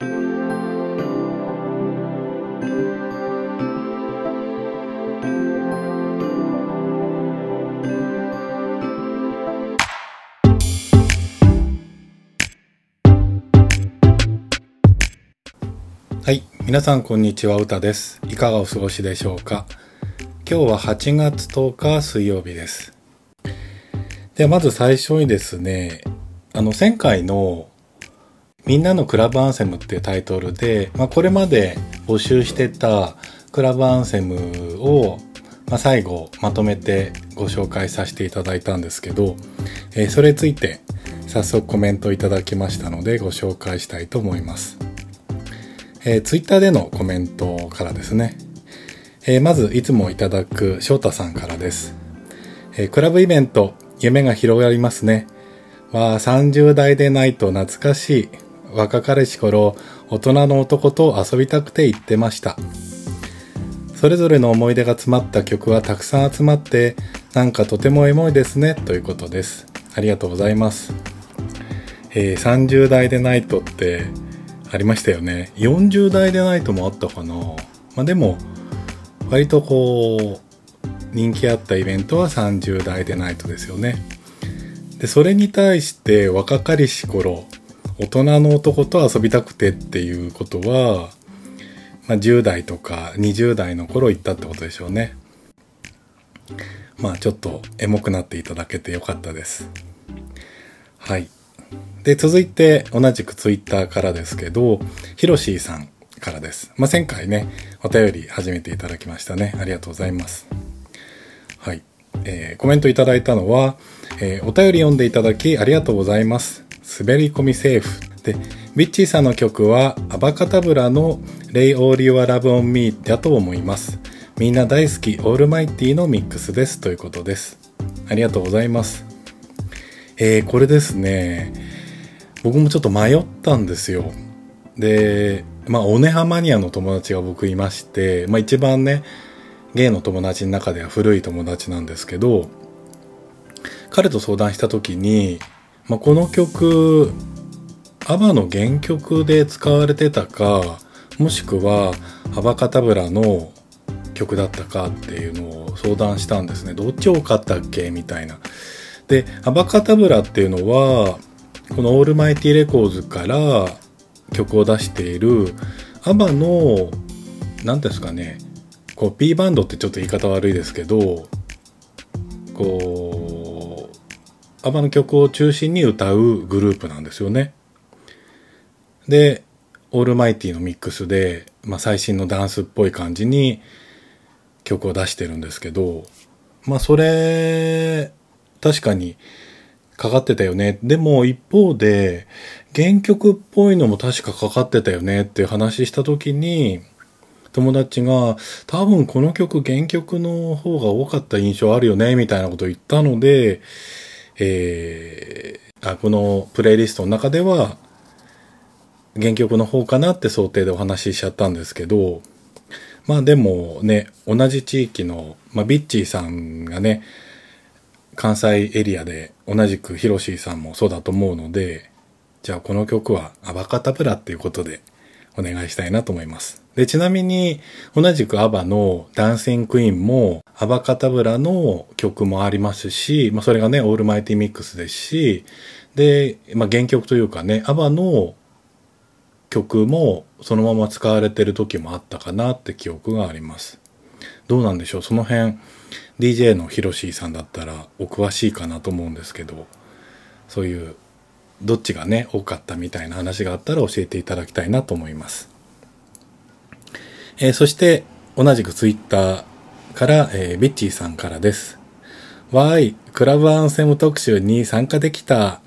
はい皆さんこんにちは歌です。いかがお過ごしでしょうか？今日は8月10日水曜日です。ではまず最初にですねあの前回のみんなのクラブアンセムっていうタイトルで、まあ、これまで募集してたクラブアンセムを、まあ、最後まとめてご紹介させていただいたんですけど、えー、それについて早速コメントいただきましたのでご紹介したいと思います。えー、ツイッターでのコメントからですね。えー、まず、いつもいただく翔太さんからです。えー、クラブイベント、夢が広がりますね。わあ、30代でないと懐かしい。若かりし頃、大人の男と遊びたくて行ってました。それぞれの思い出が詰まった曲はたくさん集まって、なんかとてもエモいですね、ということです。ありがとうございます。えー、30代でないとって、ありましたよね40代でないともあったかなまあでも割とこう人気あったイベントは30代でないとですよねでそれに対して若かりし頃大人の男と遊びたくてっていうことは、まあ、10代とか20代の頃行ったってことでしょうねまあちょっとエモくなっていただけてよかったですはいで、続いて同じくツイッターからですけど、ヒロシーさんからです。まあ、前回ね、お便り始めていただきましたね。ありがとうございます。はい。えー、コメントいただいたのは、えー、お便り読んでいただきありがとうございます。滑り込みセーフ。で、ビッチーさんの曲は、アバカタブラの Lay All Your Love on Me だと思います。みんな大好きオールマイティのミックスですということです。ありがとうございます。えー、これですね、僕もちょっと迷ったんですよ。で、まあ、オネハマニアの友達が僕いまして、まあ一番ね、ゲイの友達の中では古い友達なんですけど、彼と相談した時に、まあ、この曲、アバの原曲で使われてたか、もしくは、アバカタブラの曲だったかっていうのを相談したんですね。どっち多かったっけみたいな。で、 Abbacadabra っていうのは、この Almighty Records から曲を出しているアバの何ですかねこう P バンドってちょっと言い方悪いですけどこう ABBA の曲を中心に歌うグループなんですよね。で Almighty のミックスで、まあ、最新のダンスっぽい感じに曲を出してるんですけどまあそれ確かにかかってたよね。でも一方で、原曲っぽいのも確かかかってたよねっていう話した時に、友達が多分この曲原曲の方が多かった印象あるよねみたいなことを言ったので、えー、あこのプレイリストの中では原曲の方かなって想定でお話ししちゃったんですけど、まあでもね、同じ地域の、まあビッチーさんがね、関西エリアで同じくヒロシーさんもそうだと思うので、じゃあこの曲はアバカタブラっていうことでお願いしたいなと思います。で、ちなみに同じくアバのダンシングクイーンもアバカタブラの曲もありますし、まあそれがね、オールマイティミックスですし、で、まあ原曲というかね、アバの曲もそのまま使われてる時もあったかなって記憶があります。どうなんでしょう？その辺 DJ のヒロシーさんだったらお詳しいかなと思うんですけどそういうどっちがね多かったみたいな話があったら教えていただきたいなと思います、えー、そして同じく Twitter から、えー、ビッチーさんからですわーいクラブアンセム特集に参加できた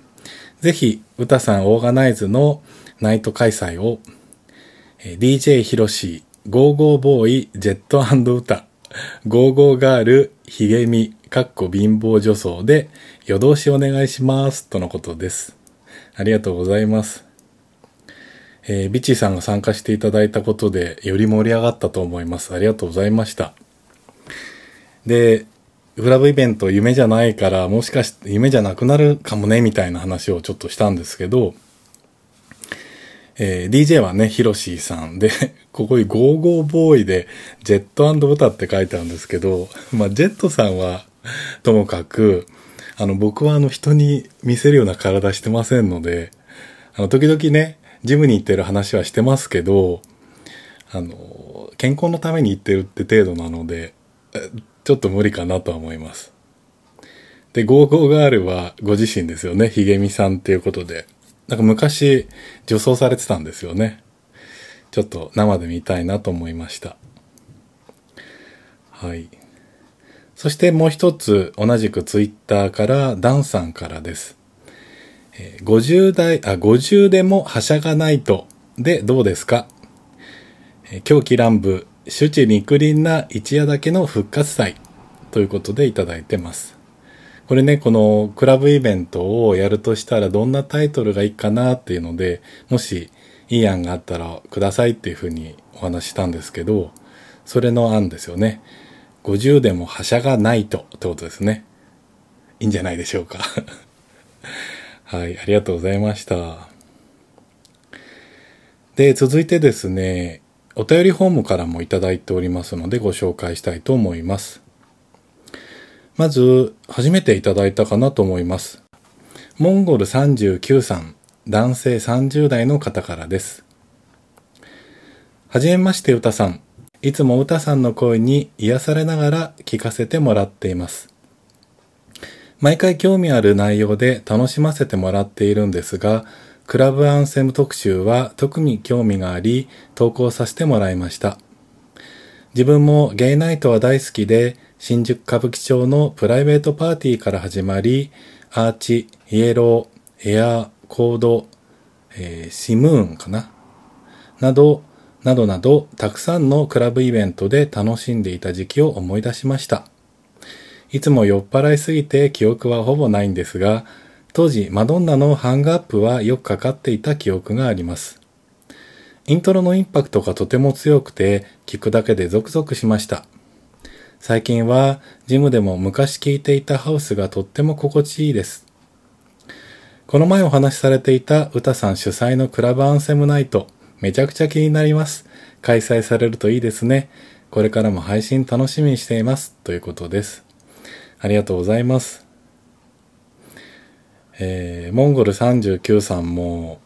ぜひ歌さんオーガナイズのナイト開催を、えー、DJ ヒロシーゴーゴーボーイジェット歌ゴーゴーガール、ひげみ、かっこ貧乏女装で夜通しお願いします。とのことです。ありがとうございます。えー、ビチーさんが参加していただいたことでより盛り上がったと思います。ありがとうございました。で、クラブイベント夢じゃないからもしかして夢じゃなくなるかもねみたいな話をちょっとしたんですけど、えー、DJ はね、ヒロシーさんで、ここにゴーゴーボーイで、ジェット歌って書いてあるんですけど、まあ、ジェットさんは、ともかく、あの、僕はあの、人に見せるような体してませんので、あの、時々ね、ジムに行ってる話はしてますけど、あの、健康のために行ってるって程度なので、ちょっと無理かなとは思います。で、ゴーゴーガールはご自身ですよね。ヒゲミさんっていうことで。なんか昔、女装されてたんですよね。ちょっと生で見たいなと思いました。はい。そしてもう一つ、同じくツイッターから、ダンさんからです。50代、あ、50でもはしゃがないと、でどうですか？狂気乱舞、周知肉林な一夜だけの復活祭ということでいただいてます。これね、このクラブイベントをやるとしたらどんなタイトルがいいかなっていうので、もしいい案があったらくださいっていうふうにお話したんですけど、それの案ですよね。50でもはしゃがないとってことですね。いいんじゃないでしょうか。はい、ありがとうございました。で、続いてですね、お便りフォームからもいただいておりますのでご紹介したいと思います。まず、初めていただいたかなと思います。モンゴル39さん、男性30代の方からです。はじめまして、歌さん。いつも歌さんの声に癒されながら聞かせてもらっています。毎回興味ある内容で楽しませてもらっているんですが、クラブアンセム特集は特に興味があり、投稿させてもらいました。自分もゲイナイトは大好きで、新宿歌舞伎町のプライベートパーティーから始まり、アーチ、イエロー、エアー、コード、えー、シムーンかな？など、などなど、たくさんのクラブイベントで楽しんでいた時期を思い出しました。いつも酔っ払いすぎて記憶はほぼないんですが、当時マドンナのハングアップはよくかかっていた記憶があります。イントロのインパクトがとても強くて、聞くだけでゾクゾクしました。最近はジムでも昔聴いていたハウスがとっても心地いいです。この前お話しされていた歌さん主催のクラブアンセムナイト、めちゃくちゃ気になります。開催されるといいですね。これからも配信楽しみにしています。ということです。ありがとうございます。えー、モンゴル39さんも、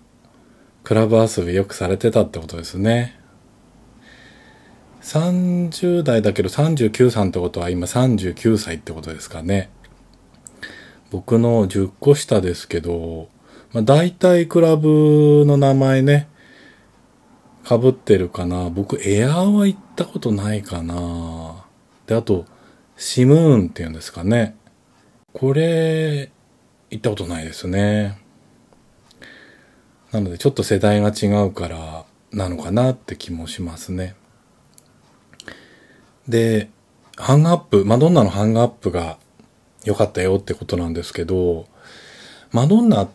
クラブ遊びよくされてたってことですね。30代だけど39歳ってことは今39歳ってことですかね。僕の10個下ですけど、まあ、大体クラブの名前ね、被ってるかな。僕エアーは行ったことないかな。で、あと、シムーンっていうんですかね。これ、行ったことないですね。なのでちょっと世代が違うからなのかなって気もしますね。で、ハングアップ、マドンナのハングアップが良かったよってことなんですけど、マドンナ、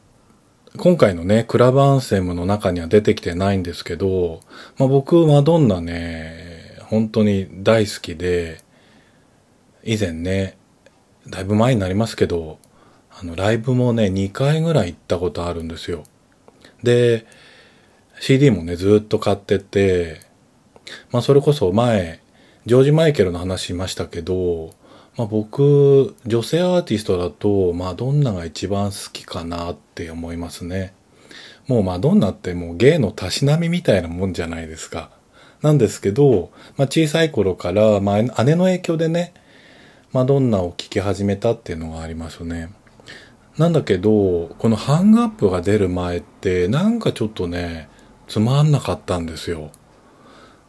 今回のね、クラブアンセムの中には出てきてないんですけど、まあ、僕、マドンナね、本当に大好きで、以前ね、だいぶ前になりますけど、あの、ライブもね、2回ぐらい行ったことあるんですよ。で、CD もね、ずっと買ってて、まあ、それこそ前、ジョージ・マイケルの話しましたけど、まあ、僕、女性アーティストだと、マドンナが一番好きかなって思いますね。もうマドンナってもう芸のたしなみみたいなもんじゃないですか。なんですけど、まあ、小さい頃から、まあ、姉の影響でね、マドンナを聴き始めたっていうのがありますね。なんだけど、このハングアップが出る前って、なんかちょっとね、つまんなかったんですよ。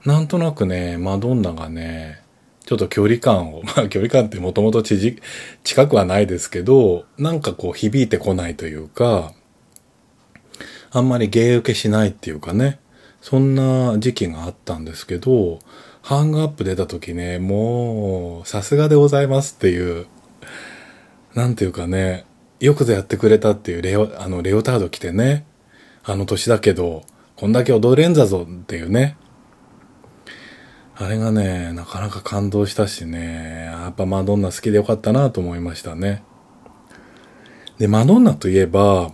なんとなくね、マドンナがね、ちょっと距離感を、まあ距離感ってもともと近くはないですけど、なんかこう響いてこないというか、あんまり芸受けしないっていうかね、そんな時期があったんですけど、ハングアップ出た時ね、もう、さすがでございますっていう、なんていうかね、よくぞやってくれたっていうレオ、あの、レオタード着てね、あの年だけど、こんだけ踊れんだぞっていうね、あれがね、なかなか感動したしね、やっぱマドンナ好きでよかったなと思いましたね。で、マドンナといえば、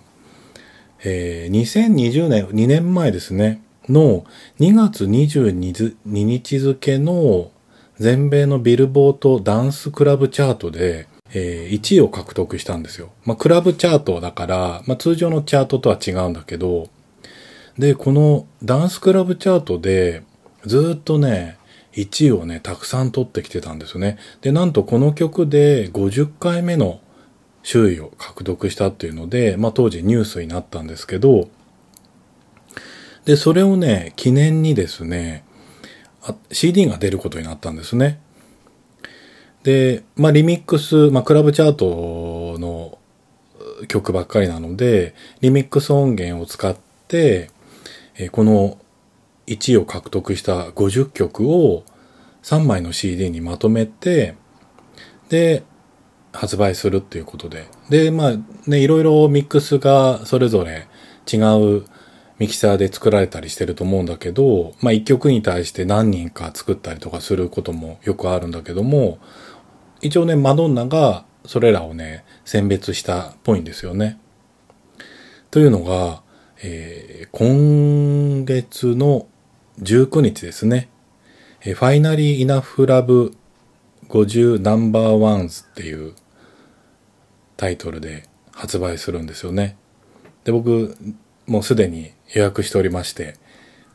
えー、2020年、2年前ですね、の2月22日付の全米のビルボートダンスクラブチャートで、えー、1位を獲得したんですよ。まあ、クラブチャートだから、まあ、通常のチャートとは違うんだけど、で、このダンスクラブチャートで、ずっとね、1位をね、たくさん取ってきてたんですよね。で、なんとこの曲で50回目の周囲を獲得したっていうので、まあ当時ニュースになったんですけど、で、それをね、記念にですね、CD が出ることになったんですね。で、まあリミックス、まあクラブチャートの曲ばっかりなので、リミックス音源を使って、えこの1位を獲得した50曲を3枚の CD にまとめて、で、発売するっていうことで。で、まあね、いろいろミックスがそれぞれ違うミキサーで作られたりしてると思うんだけど、まあ一曲に対して何人か作ったりとかすることもよくあるんだけども、一応ね、マドンナがそれらをね、選別したっぽいんですよね。というのが、えー、今月の19日ですね、えー、ファイナリーイナフラブ50ナンバーワンズっていうタイトルで発売するんですよね。で、僕、もうすでに予約しておりまして、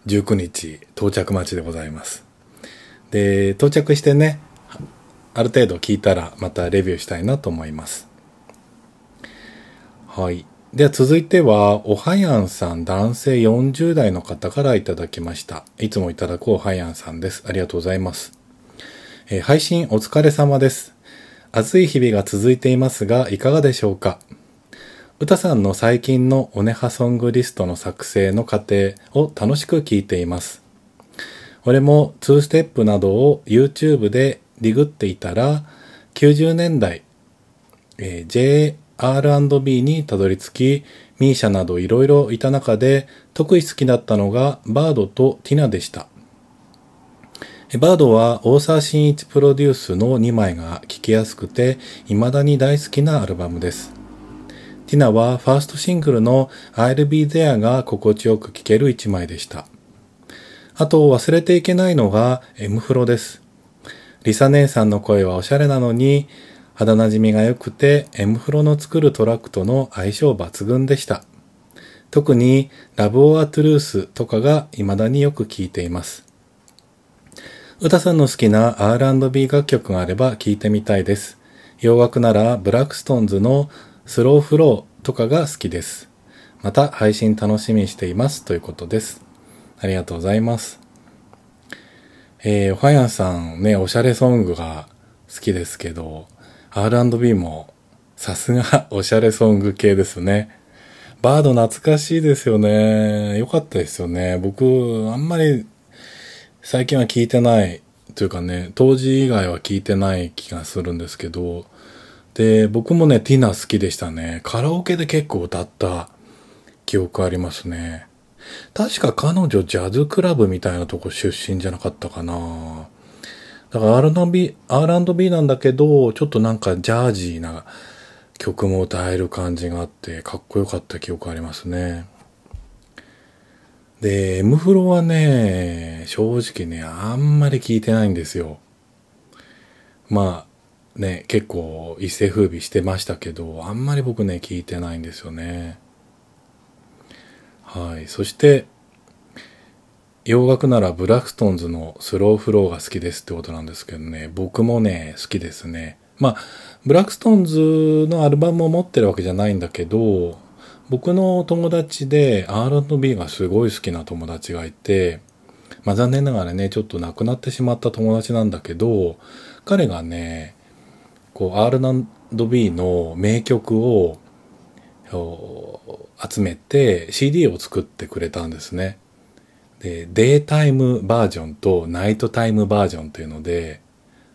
19日到着待ちでございます。で、到着してね、ある程度聞いたらまたレビューしたいなと思います。はい。では続いては、おはやんさん男性40代の方からいただきました。いつもいただくおはやんさんです。ありがとうございます。えー、配信お疲れ様です。暑い日々が続いていますが、いかがでしょうか？歌さんの最近のオネハソングリストの作成の過程を楽しく聞いています。俺も2ステップなどを YouTube でディグっていたら、90年代、えー、R&B にたどり着き、ミーシャなどいろいろいた中で、特に好きだったのがバードとティナでした。バードは大沢慎一プロデュースの2枚が聴きやすくて、未だに大好きなアルバムです。ティナはファーストシングルの I'll Be There が心地よく聴ける1枚でした。あと忘れていけないのが M フロです。リサ姉さんの声はおしゃれなのに、肌なじみが良くて M フロの作るトラックとの相性抜群でした。特に Love or Truth とかが未だによく聴いています。歌さんの好きな R&B 楽曲があれば聴いてみたいです。洋楽ならブラクストンズの Slow Flow とかが好きです。また配信楽しみにしていますということです。ありがとうございます。えー、おはやんさんね、おしゃれソングが好きですけど、R&B もさすが おしゃれソング系ですね。バード懐かしいですよね。よかったですよね。僕、あんまり最近は聞いてないというかね、当時以外は聞いてない気がするんですけど、で、僕もね、ティナ好きでしたね。カラオケで結構歌った記憶ありますね。確か彼女ジャズクラブみたいなとこ出身じゃなかったかな。だから R&B、R&B なんだけど、ちょっとなんかジャージーな曲も歌える感じがあって、かっこよかった記憶ありますね。で、M フロはね、正直ね、あんまり聞いてないんですよ。まあ、ね、結構一世風靡してましたけど、あんまり僕ね、聞いてないんですよね。はい。そして、洋楽ならブラクストンズの Slow Flow が好きですってことなんですけどね、僕もね、好きですね。まあ、ブラックストーンズのアルバムを持ってるわけじゃないんだけど、僕の友達で R&B がすごい好きな友達がいて、まあ残念ながらね、ちょっと亡くなってしまった友達なんだけど、彼がね、こう R&B の名曲を集めて CD を作ってくれたんですね。で、デイタイムバージョンとナイトタイムバージョンというので、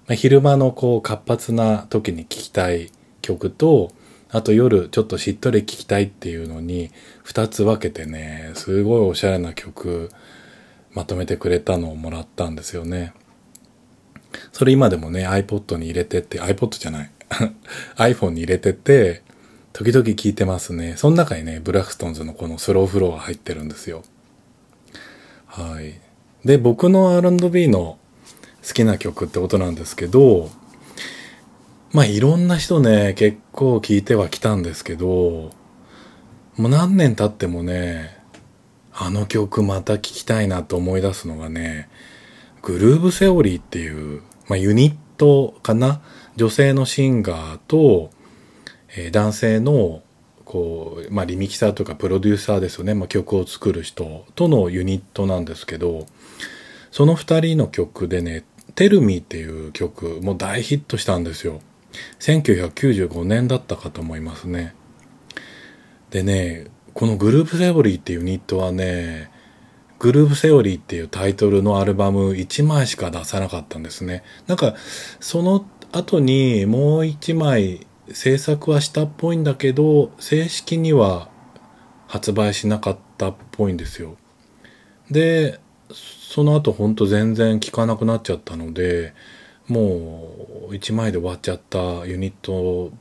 まあ、昼間のこう活発な時に聴きたい曲と、あと夜ちょっとしっとり聴きたいっていうのに二つ分けてね、すごいおしゃれな曲まとめてくれたのをもらったんですよね。それ今でもね、iPod に入れてって、iPod じゃない。iPhone に入れてて、時々聴いてますね。その中にね、ブラクストンズのこの Slow Flow が入ってるんですよ。はい。で、僕の R&B の好きな曲ってことなんですけど、まあいろんな人ね、結構聴いてはきたんですけど、もう何年経ってもね、あの曲また聴きたいなと思い出すのがね、 Groove Theory っていう、まあユニットかな？女性のシンガーと、えー、男性のこう、まあ、リミキサーとかプロデューサーですよね、まあ、曲を作る人とのユニットなんですけどその2人の曲でね「テルミっていう曲も大ヒットしたんですよ。1995年だったかと思いますね。でねこのグループセオリーっていうユニットはねグループセオリーっていうタイトルのアルバム1枚しか出さなかったんですねなんかその後にもう1枚制作はしたっぽいんだけど、正式には発売しなかったっぽいんですよ。で、その後ほんと全然聞かなくなっちゃったので、もう1枚で終わっちゃったユニットっ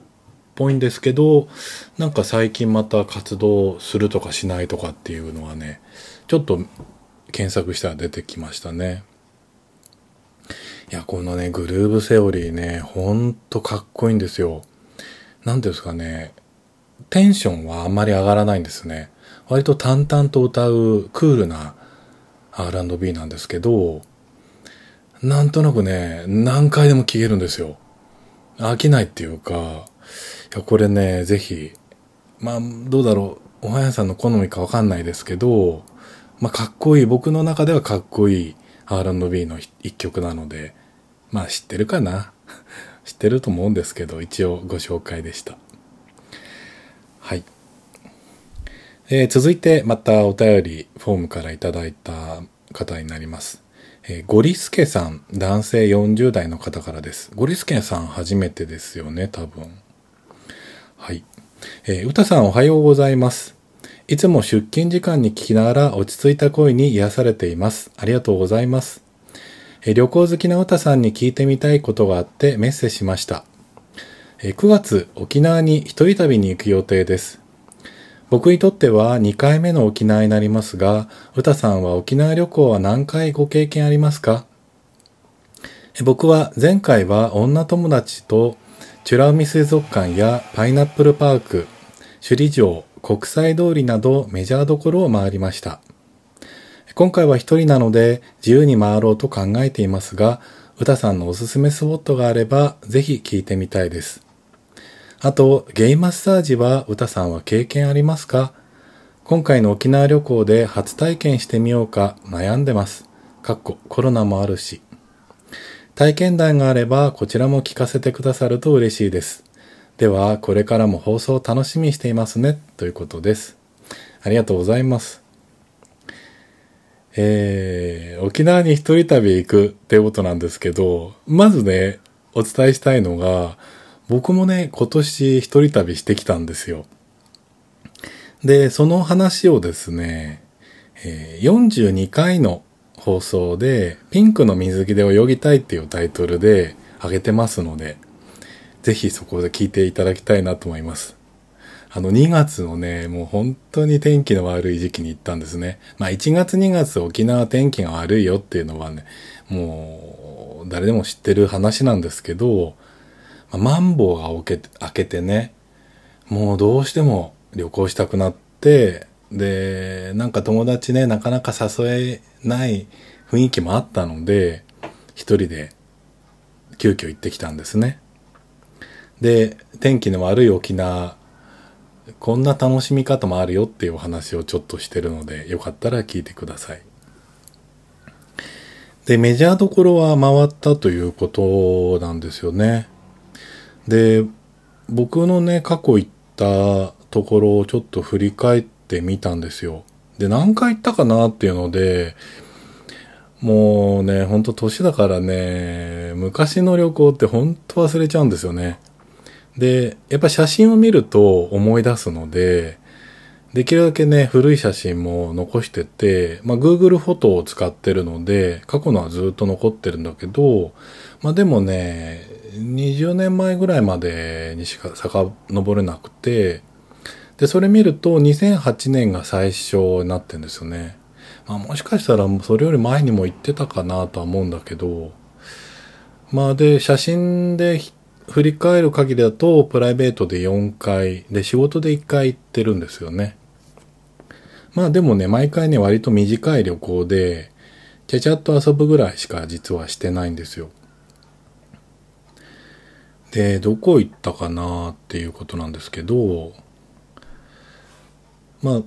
ぽいんですけど、なんか最近また活動するとかしないとかっていうのはね、ちょっと検索したら出てきましたね。いや、このね、グルーブセオリーね、ほんとかっこいいんですよ。何ていうんですかね、テンションはあんまり上がらないんですね。割と淡々と歌うクールな R&B なんですけど、なんとなくね、何回でも聴けるんですよ。飽きないっていうか、いや、これね、ぜひ、まあ、どうだろう、おはやさんの好みかわかんないですけど、まあ、かっこいい、僕の中ではかっこいい R&B の一曲なので、まあ知ってるかな？知ってると思うんですけど、一応ご紹介でした。はい。えー、続いてまたお便りフォームからいただいた方になります。えー、ゴリスケさん、男性40代の方からです。ゴリスケさん初めてですよね、多分。はい。えー、歌さんおはようございます。いつも出勤時間に聞きながら落ち着いた声に癒されています。ありがとうございます。え旅行好きな歌さんに聞いてみたいことがあってメッセしました。え9月、沖縄に一人旅に行く予定です。僕にとっては2回目の沖縄になりますが、歌さんは沖縄旅行は何回ご経験ありますか？僕は前回は女友達とチュラ海水族館やパイナップルパーク、首里城、国際通りなどメジャーどころを回りました。今回は一人なので自由に回ろうと考えていますが、歌さんのおすすめスポットがあればぜひ聞いてみたいです。あと、ゲイマッサージは歌さんは経験ありますか？今回の沖縄旅行で初体験してみようか悩んでます。かっこコロナもあるし。体験談があればこちらも聞かせてくださると嬉しいです。では、これからも放送を楽しみにしていますね。ということです。ありがとうございます。えー、沖縄に一人旅行くってことなんですけど、まずね、お伝えしたいのが、僕もね、今年一人旅してきたんですよ。で、その話をですね、え、42回の放送で、ピンクの水着で泳ぎたいっていうタイトルで上げてますので、ぜひそこで聞いていただきたいなと思います。あの2月のね、もう本当に天気の悪い時期に行ったんですね。まあ1月2月沖縄天気が悪いよっていうのはね、もう誰でも知ってる話なんですけど、まあ、マンボウが開けて開けてね、もうどうしても旅行したくなって、で、なんか友達ね、なかなか誘えない雰囲気もあったので、一人で急遽行ってきたんですね。で、天気の悪い沖縄こんな楽しみ方もあるよっていうお話をちょっとしてるので、よかったら聞いてください。で、メジャーどころは回ったということなんですよね。で、僕のね、過去行ったところをちょっと振り返ってみたんですよ。で、何回行ったかなっていうので、もうね、ほんと年だからね、昔の旅行ってほんと忘れちゃうんですよね。で、やっぱ写真を見ると思い出すので、できるだけね、古い写真も残してて、まあ Google フォトを使ってるので、過去のはずっと残ってるんだけど、まあでもね、20年前ぐらいまでにしか遡れなくて、で、それ見ると2008年が最初になってんですよね。まあもしかしたらそれより前にも行ってたかなとは思うんだけど、まあで、写真で振り返る限りだと、プライベートで4回、で、仕事で1回行ってるんですよね。まあでもね、毎回ね、割と短い旅行で、ちゃちゃっと遊ぶぐらいしか実はしてないんですよ。で、どこ行ったかなっていうことなんですけど、まあ、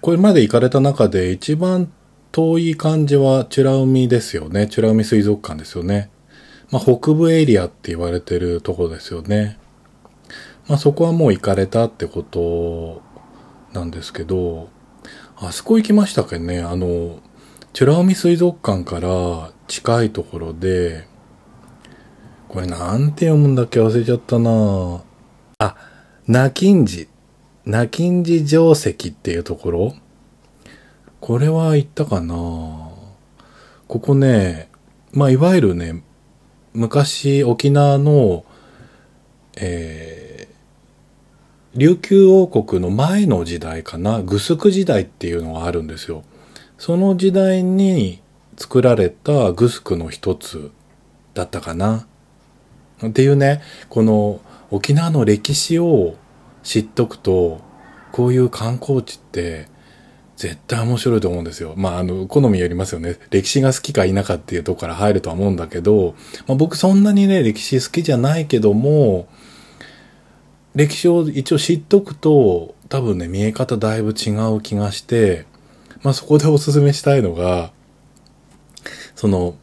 これまで行かれた中で一番遠い感じは美ら海ですよね。美ら海水族館ですよね。まあ、北部エリアって言われてるとこですよね。まあ、そこはもう行かれたってことなんですけど、あそこ行きましたけどね、あの、美ら海水族館から近いところで、これなんて読むんだっけ忘れちゃったなあ、ナキンジ。ナキンジ城石っていうところこれは行ったかなここね、まあ、いわゆるね、昔沖縄の、えー、琉球王国の前の時代かな、グスク時代っていうのがあるんですよ。その時代に作られたグスクの一つだったかな。っていうね、この沖縄の歴史を知っとくと、こういう観光地って絶対面白いと思うんですよ。まあ、あの、好みよりますよね。歴史が好きか否かっていうとこから入るとは思うんだけど、まあ、僕そんなにね、歴史好きじゃないけども、歴史を一応知っとくと、多分ね、見え方だいぶ違う気がして、まあそこでおすすめしたいのが、その、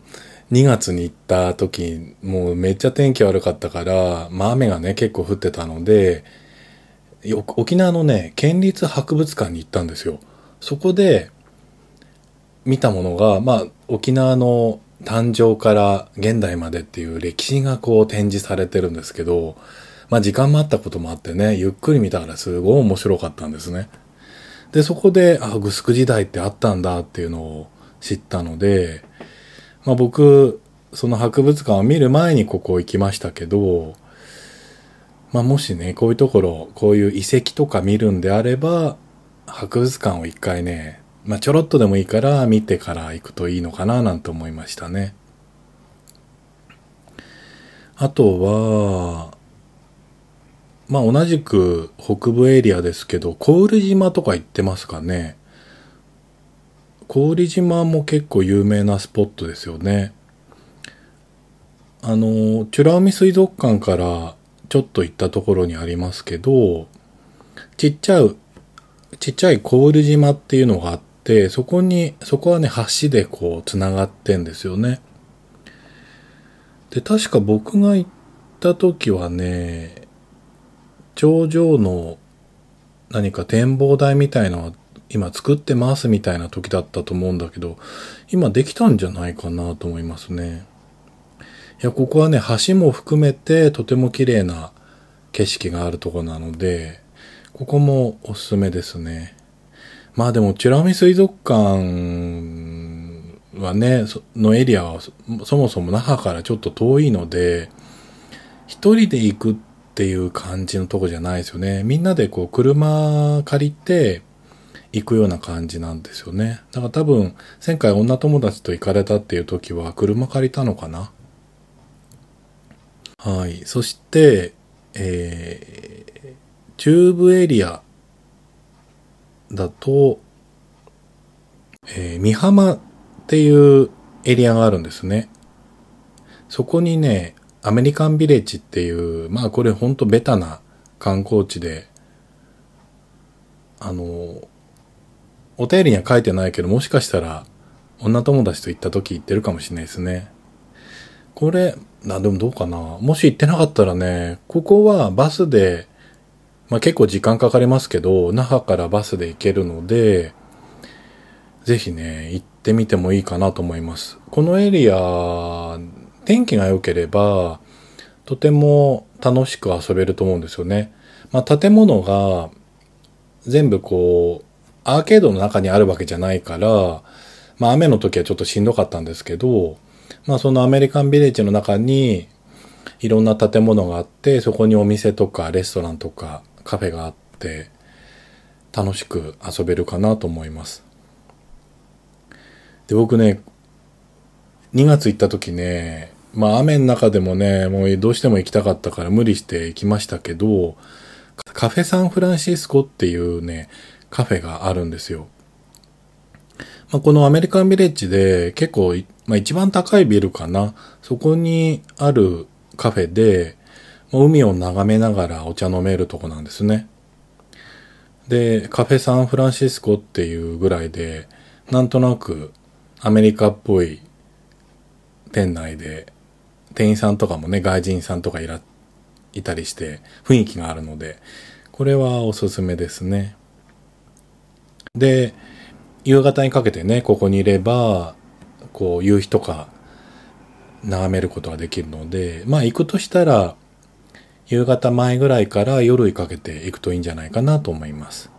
2月に行った時、もうめっちゃ天気悪かったから、まあ雨がね、結構降ってたので、沖縄のね、県立博物館に行ったんですよ。そこで見たものが、まあ沖縄の誕生から現代までっていう歴史がこう展示されてるんですけど、まあ時間もあったこともあってね、ゆっくり見たからすごい面白かったんですね。で、そこで、あ、グスク時代ってあったんだっていうのを知ったので、まあ僕、その博物館を見る前にここ行きましたけど、まあもしね、こういうところ、こういう遺跡とか見るんであれば、博物館を一回ね、まあちょろっとでもいいから見てから行くといいのかななんて思いましたね。あとは、まあ同じく北部エリアですけど、郡島とか行ってますかね。郡島も結構有名なスポットですよね。あの、美ら海水族館からちょっと行ったところにありますけど、ちっちゃい、ちっちゃい郡島っていうのがあって、そこに、そこはね、橋でこう、繋がってんですよね。で、確か僕が行った時はね、頂上の何か展望台みたいなの今作ってますみたいな時だったと思うんだけど、今できたんじゃないかなと思いますね。いや、ここはね、橋も含めてとても綺麗な景色があるとこなので、ここもおすすめですね。まあでも、チュラミ水族館はね、のエリアはそもそも那覇からちょっと遠いので、一人で行くっていう感じのとこじゃないですよね。みんなでこう車借りて、行くような感じなんですよね。だから多分、前回女友達と行かれたっていう時は車借りたのかなはい。そして、えー、中部エリアだと、えー、美浜っていうエリアがあるんですね。そこにね、アメリカンビレッジっていう、まあこれほんとベタな観光地で、あの、お便りには書いてないけど、もしかしたら、女友達と行った時行ってるかもしれないですね。これ、な、でもどうかな？もし行ってなかったらね、ここはバスで、まあ結構時間かかりますけど、那覇からバスで行けるので、ぜひね、行ってみてもいいかなと思います。このエリア、天気が良ければ、とても楽しく遊べると思うんですよね。まあ建物が全部こう、アーケードの中にあるわけじゃないから、まあ雨の時はちょっとしんどかったんですけど、まあそのアメリカンビレッジの中にいろんな建物があって、そこにお店とかレストランとかカフェがあって楽しく遊べるかなと思いますで僕ね2月行った時ねまあ雨の中でもねもうどうしても行きたかったから無理して行きましたけどカフェサンフランシスコっていうねカフェがあるんですよまあ、このアメリカンビレッジで結構、まあ、一番高いビルかな。そこにあるカフェで、もう海を眺めながらお茶飲めるとこなんですね。で、カフェサンフランシスコっていうぐらいで、なんとなくアメリカっぽい店内で、店員さんとかもね、外人さんとかいら、いたりして雰囲気があるので、これはおすすめですね。で、夕方にかけてね、ここにいれば、こう、夕日とか眺めることができるので、まあ行くとしたら、夕方前ぐらいから夜にかけて行くといいんじゃないかなと思います。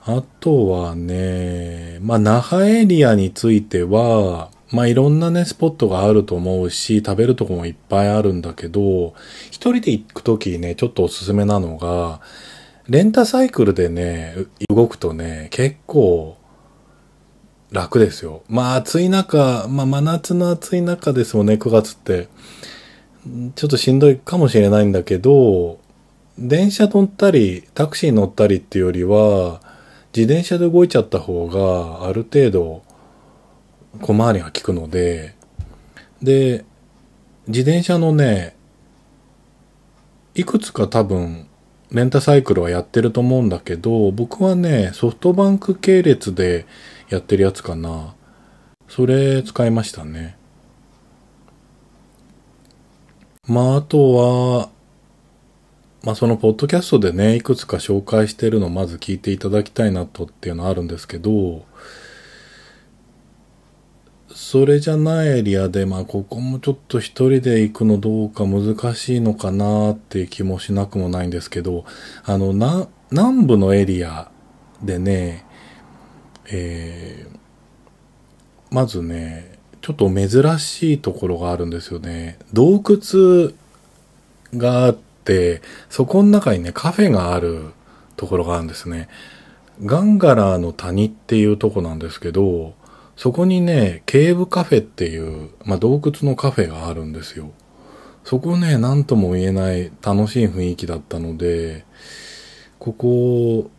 あとはね、まあ那覇エリアについては、まあいろんなね、スポットがあると思うし、食べるとこもいっぱいあるんだけど、一人で行くときね、ちょっとおすすめなのが、レンタサイクルでね、動くとね、結構楽ですよ。まあ暑い中、まあ真夏の暑い中ですもんね、9月って。ちょっとしんどいかもしれないんだけど、電車乗ったり、タクシー乗ったりっていうよりは、自転車で動いちゃった方が、ある程度、小回りが効くので、で、自転車のね、いくつか多分レンタサイクルはやってると思うんだけど、僕はね、ソフトバンク系列でやってるやつかな。それ使いましたね。まあ、あとは、まあそのポッドキャストでね、いくつか紹介してるのをまず聞いていただきたいなとっていうのはあるんですけど、それじゃないエリアで、まあ、ここもちょっと一人で行くのどうか難しいのかなっていう気もしなくもないんですけど、あの、な、南部のエリアでね、えー、まずね、ちょっと珍しいところがあるんですよね。洞窟があって、そこの中にね、カフェがあるところがあるんですね。ガンガラーの谷っていうとこなんですけど、そこにね、ケーブカフェっていう、まあ、洞窟のカフェがあるんですよ。そこね、なんとも言えない楽しい雰囲気だったので、ここ、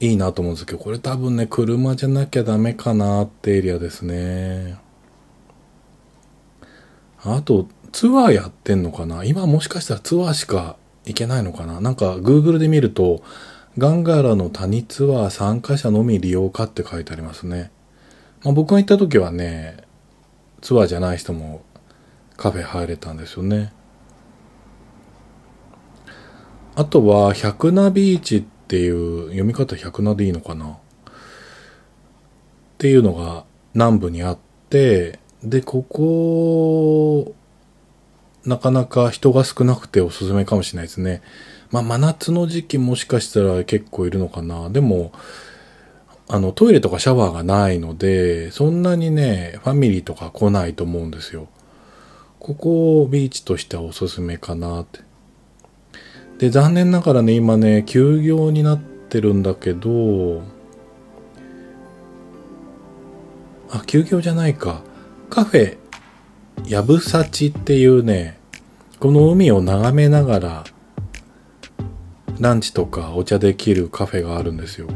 いいなと思うんですけど、これ多分ね、車じゃなきゃダメかなってエリアですね。あと、ツアーやってんのかな？今もしかしたらツアーしか行けないのかな？なんか Google で見ると、ガンガラの谷ツアー参加者のみ利用かって書いてありますね。まあ、僕が行った時はね、ツアーじゃない人もカフェ入れたんですよね。あとは、百名ビーチっていう、読み方百名でいいのかな？っていうのが南部にあって、で、ここ、なかなか人が少なくておすすめかもしれないですね。まあ、真夏の時期もしかしたら結構いるのかな。でも、あの、トイレとかシャワーがないので、そんなにね、ファミリーとか来ないと思うんですよ。ここをビーチとしてはおすすめかなって。で、残念ながらね、今ね、休業になってるんだけど、あ、休業じゃないか。カフェ、やぶさちっていうね、この海を眺めながら、ランチとかお茶できるカフェがあるんですよ。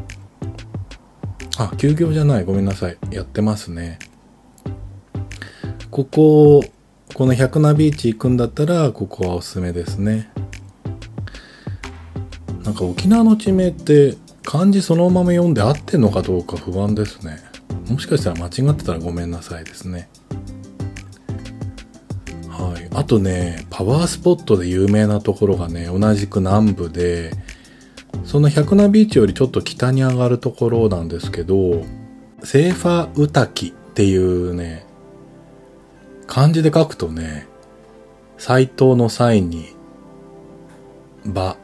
あ、休業じゃない。ごめんなさい。やってますね。ここ、この百名ビーチ行くんだったら、ここはおすすめですね。なんか沖縄の地名って漢字そのまま読んで合ってんのかどうか不安ですね。もしかしたら間違ってたらごめんなさいですね。はい。あとね、パワースポットで有名なところがね、同じく南部で、その百名ビーチよりちょっと北に上がるところなんですけど、セーファーウタキっていうね、漢字で書くとね、斎藤の際に、場、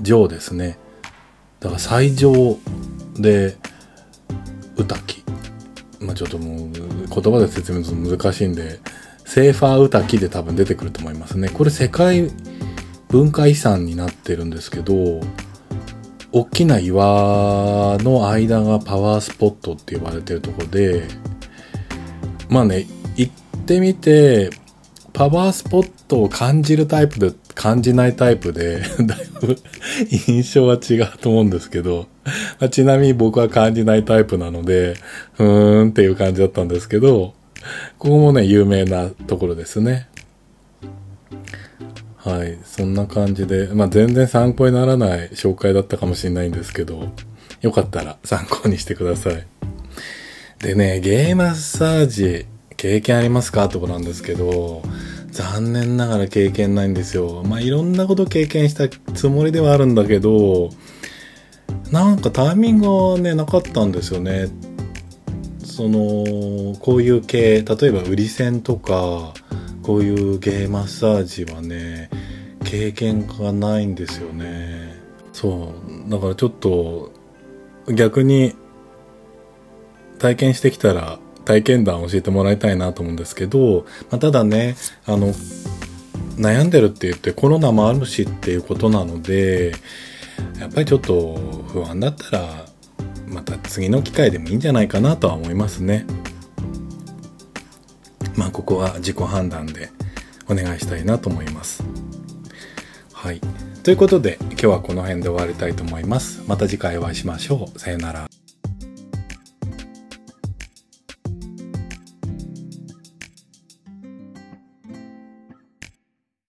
上ですね。だから最上で、うたき。まあちょっともう言葉で説明するの難しいんで、セーファーウタキで多分出てくると思いますね。これ世界文化遺産になってるんですけど、大きな岩の間がパワースポットって呼ばれてるとこで、まあね、行ってみて、パワースポットを感じるタイプで、感じないタイプで、だいぶ印象は違うと思うんですけど、まあ、ちなみに僕は感じないタイプなので、ふーんっていう感じだったんですけど、ここもね、有名なところですね。はい。そんな感じで、まあ、全然参考にならない紹介だったかもしれないんですけど、よかったら参考にしてください。でね、ゲーマッサージ、経験ありますかってことなんですけど、残念ながら経験ないんですよ。まあ、いろんなこと経験したつもりではあるんだけど、なんかタイミングがね、なかったんですよね。その、こういう系、例えば売り線とか、こういうゲーマッサージはね経験がないんですよねそうだからちょっと逆に体験してきたら体験談教えてもらいたいなと思うんですけど、まあ、ただねあの悩んでるって言ってコロナもあるしっていうことなのでやっぱりちょっと不安だったらまた次の機会でもいいんじゃないかなとは思いますね。まあここは自己判断でお願いしたいなと思います。はい。ということで今日はこの辺で終わりたいと思います。また次回お会いしましょう。さよなら。